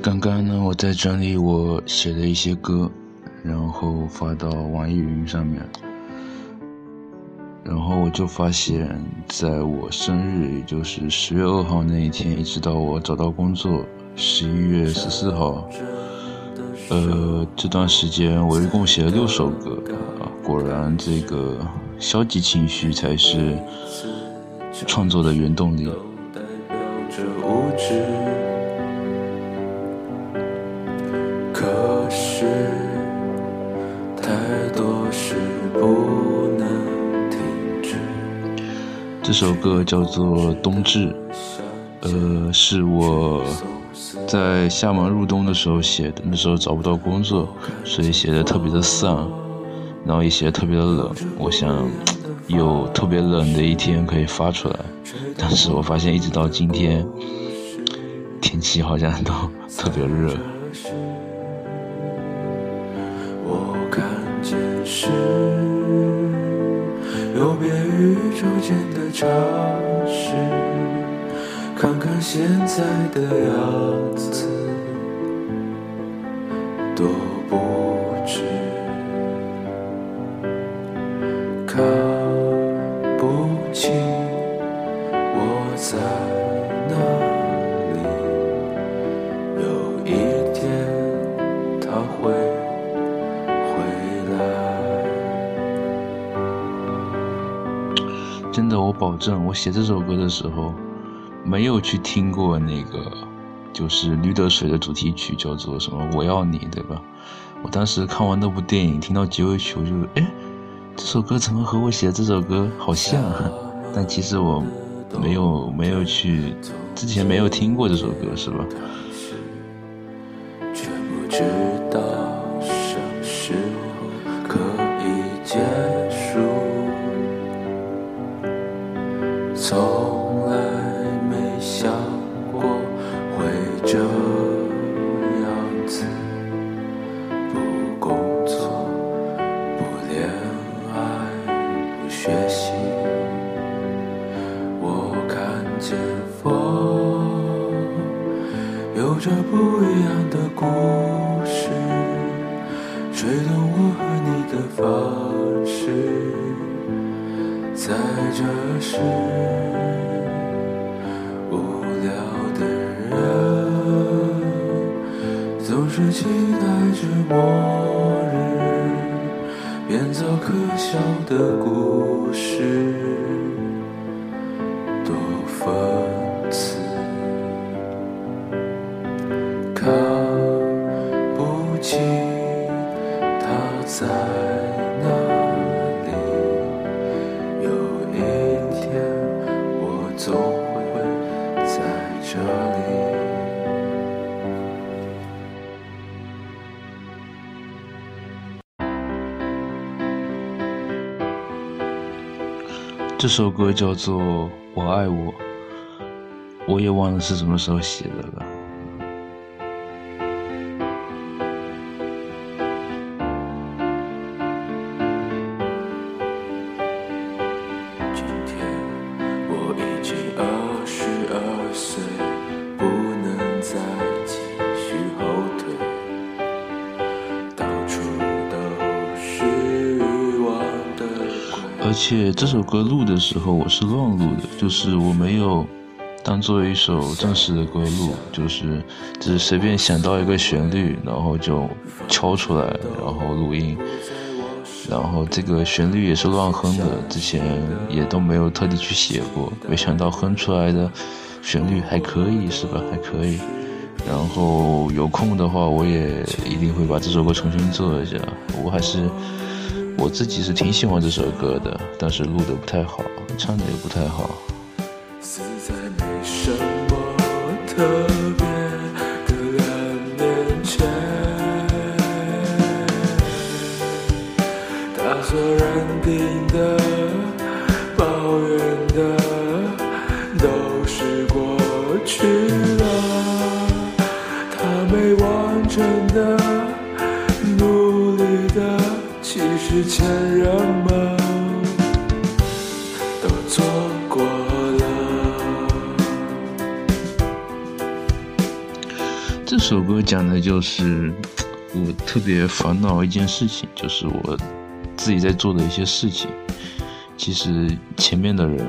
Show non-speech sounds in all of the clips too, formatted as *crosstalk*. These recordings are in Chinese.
刚刚呢，我在整理我写的一些歌，然后发到网易云上面，然后我就发现，在我生日，也就是十月二号那一天，一直到我找到工作，十一月十四号，呃，这段时间我一共写了六首歌啊，果然这个消极情绪才是创作的原动力。可这首歌叫做《冬至》，呃，是我在厦门入冬的时候写的。那时候找不到工作，所以写的特别的丧，然后也写的特别的冷。我想有特别冷的一天可以发出来，但是我发现一直到今天，天气好像都 *laughs* 特别热。宇宙间的潮湿，看看现在的样子，多不值。看不清我在保证，我写这首歌的时候，没有去听过那个，就是《驴得水》的主题曲，叫做什么“我要你”，对吧？我当时看完那部电影，听到结尾曲，我就，哎，这首歌怎么和我写的这首歌好像？但其实我没有，没有去，之前没有听过这首歌，是吧？从来没想过会这样子不工作不恋爱不学习我看见风有着不一样的故事吹动我和你的方式在这时期待着末日，编造可笑的故事，多讽。这首歌叫做《我爱我》，我也忘了是什么时候写的了。且这首歌录的时候我是乱录的，就是我没有当做一首正式的歌录，就是只是随便想到一个旋律，然后就敲出来，然后录音。然后这个旋律也是乱哼的，之前也都没有特地去写过，没想到哼出来的旋律还可以，是吧？还可以。然后有空的话，我也一定会把这首歌重新做一下。我还是我自己是挺喜欢这首歌的但是录的不太好唱的也不太好。死在没什么特别的人面前他所认定的抱怨的都是过去了他没完成的前人们都做过了。这首歌讲的就是我特别烦恼一件事情，就是我自己在做的一些事情。其实前面的人，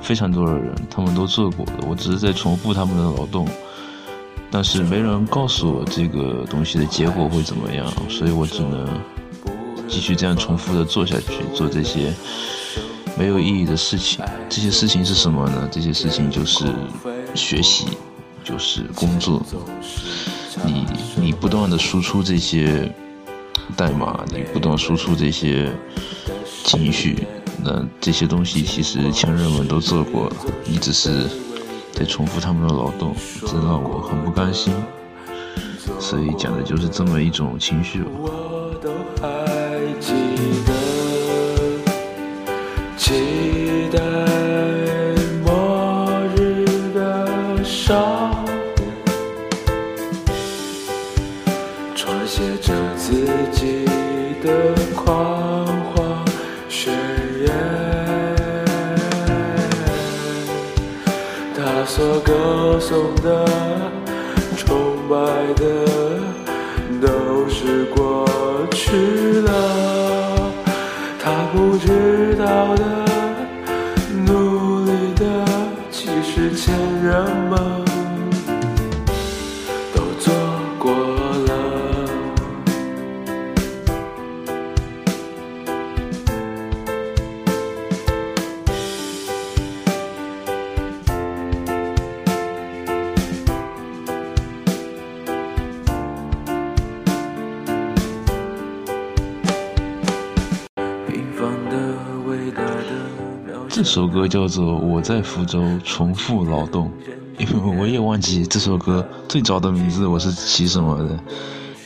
非常多的人，他们都做过的，我只是在重复他们的劳动。但是没人告诉我这个东西的结果会怎么样，所以我只能继续这样重复的做下去，做这些没有意义的事情。这些事情是什么呢？这些事情就是学习，就是工作。你你不断的输出这些代码，你不断输出这些情绪，那这些东西其实前人们都做过了，你只是。在重复他们的劳动，这让我很不甘心。所以讲的就是这么一种情绪吧。的、崇拜的，都是过去了。首歌叫做《我在福州重复劳动》，因为我也忘记这首歌最早的名字我是起什么的。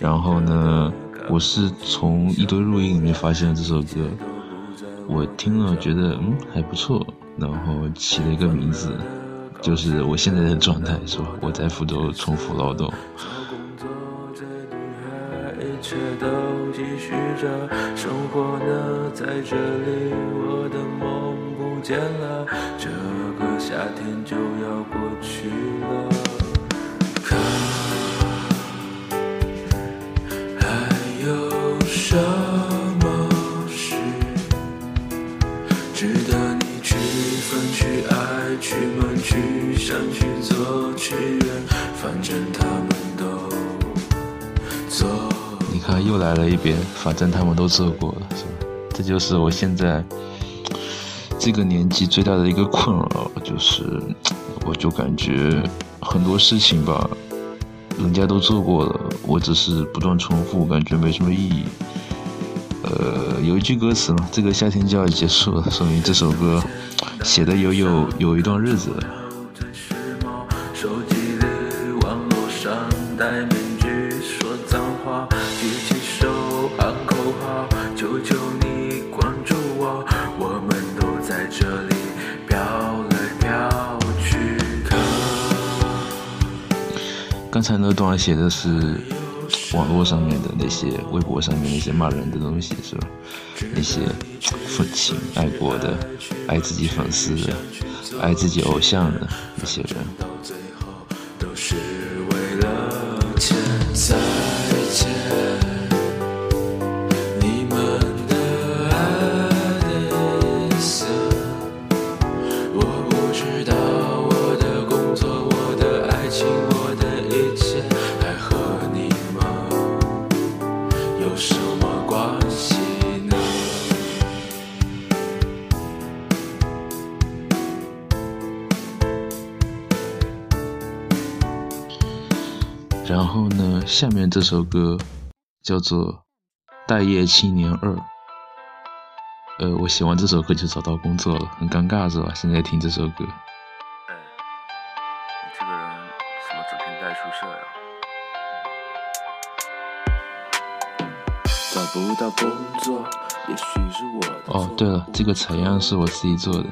然后呢，我是从一堆录音里面发现了这首歌，我听了觉得嗯还不错，然后起了一个名字，就是我现在的状态是吧？我在福州重复劳动。一切都继续着，生活呢，在这里，我的梦见了，这个夏天就要过去了。可还有什么事值得你去分、去爱、去瞒、去想、去做、去圆？反正他们都做。你看，又来了一遍，反正他们都做过了，是吧？这就是我现在。这个年纪最大的一个困扰就是，我就感觉很多事情吧，人家都做过了，我只是不断重复，感觉没什么意义。呃，有一句歌词嘛，这个夏天就要结束了，说明这首歌写的有有有一段日子。刚才那段写的是网络上面的那些微博上面那些骂人的东西，是吧？那些愤青、爱国的、爱自己粉丝的、爱自己偶像的那些人。然后呢，下面这首歌叫做《待业青年二》。呃，我写完这首歌就找到工作了，很尴尬是吧？现在听这首歌。哎，你这个人怎么整天待宿舍呀？找不到工作，也许是我哦，对了，这个采样是我自己做的。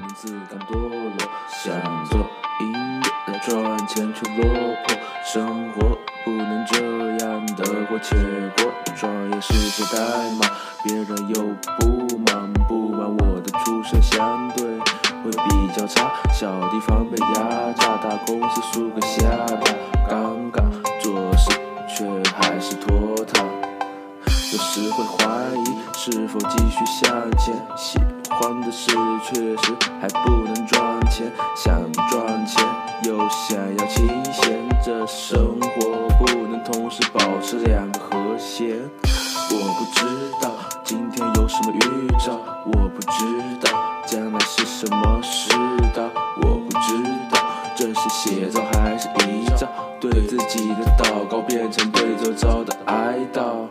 想做音乐来赚钱却落魄，生活不能这样得过且过，转业是些代码，别人又不满，不满我的出身相对会比较差，小地方被压榨，大公司输个下巴，尴尬，做事却还是拖沓，有时会怀疑是否继续向前，喜欢的事确实还不能赚钱，想赚钱又想要清闲，这生活不能同时保持两个和弦。我不知道今天有什么预兆，我不知道将来是什么世道，我不知道这是写照还是遗照，对自己的祷告变成对周遭的哀悼。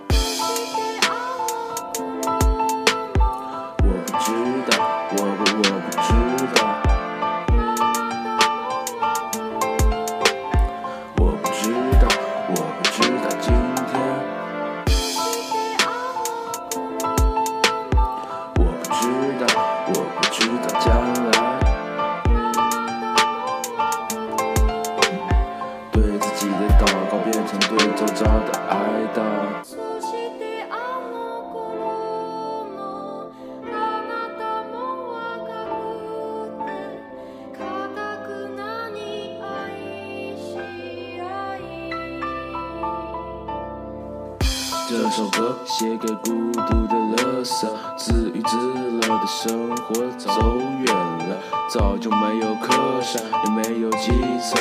这首歌写给孤独的乐色，自娱自乐的生活走远了，早就没有课上，也没有计策，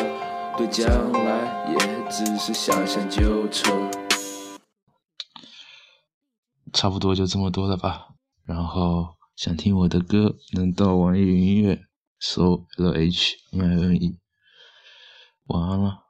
对将来也只是想想就扯。差不多就这么多了吧。然后想听我的歌，能到网易云音乐搜 L H M I N E。晚安了。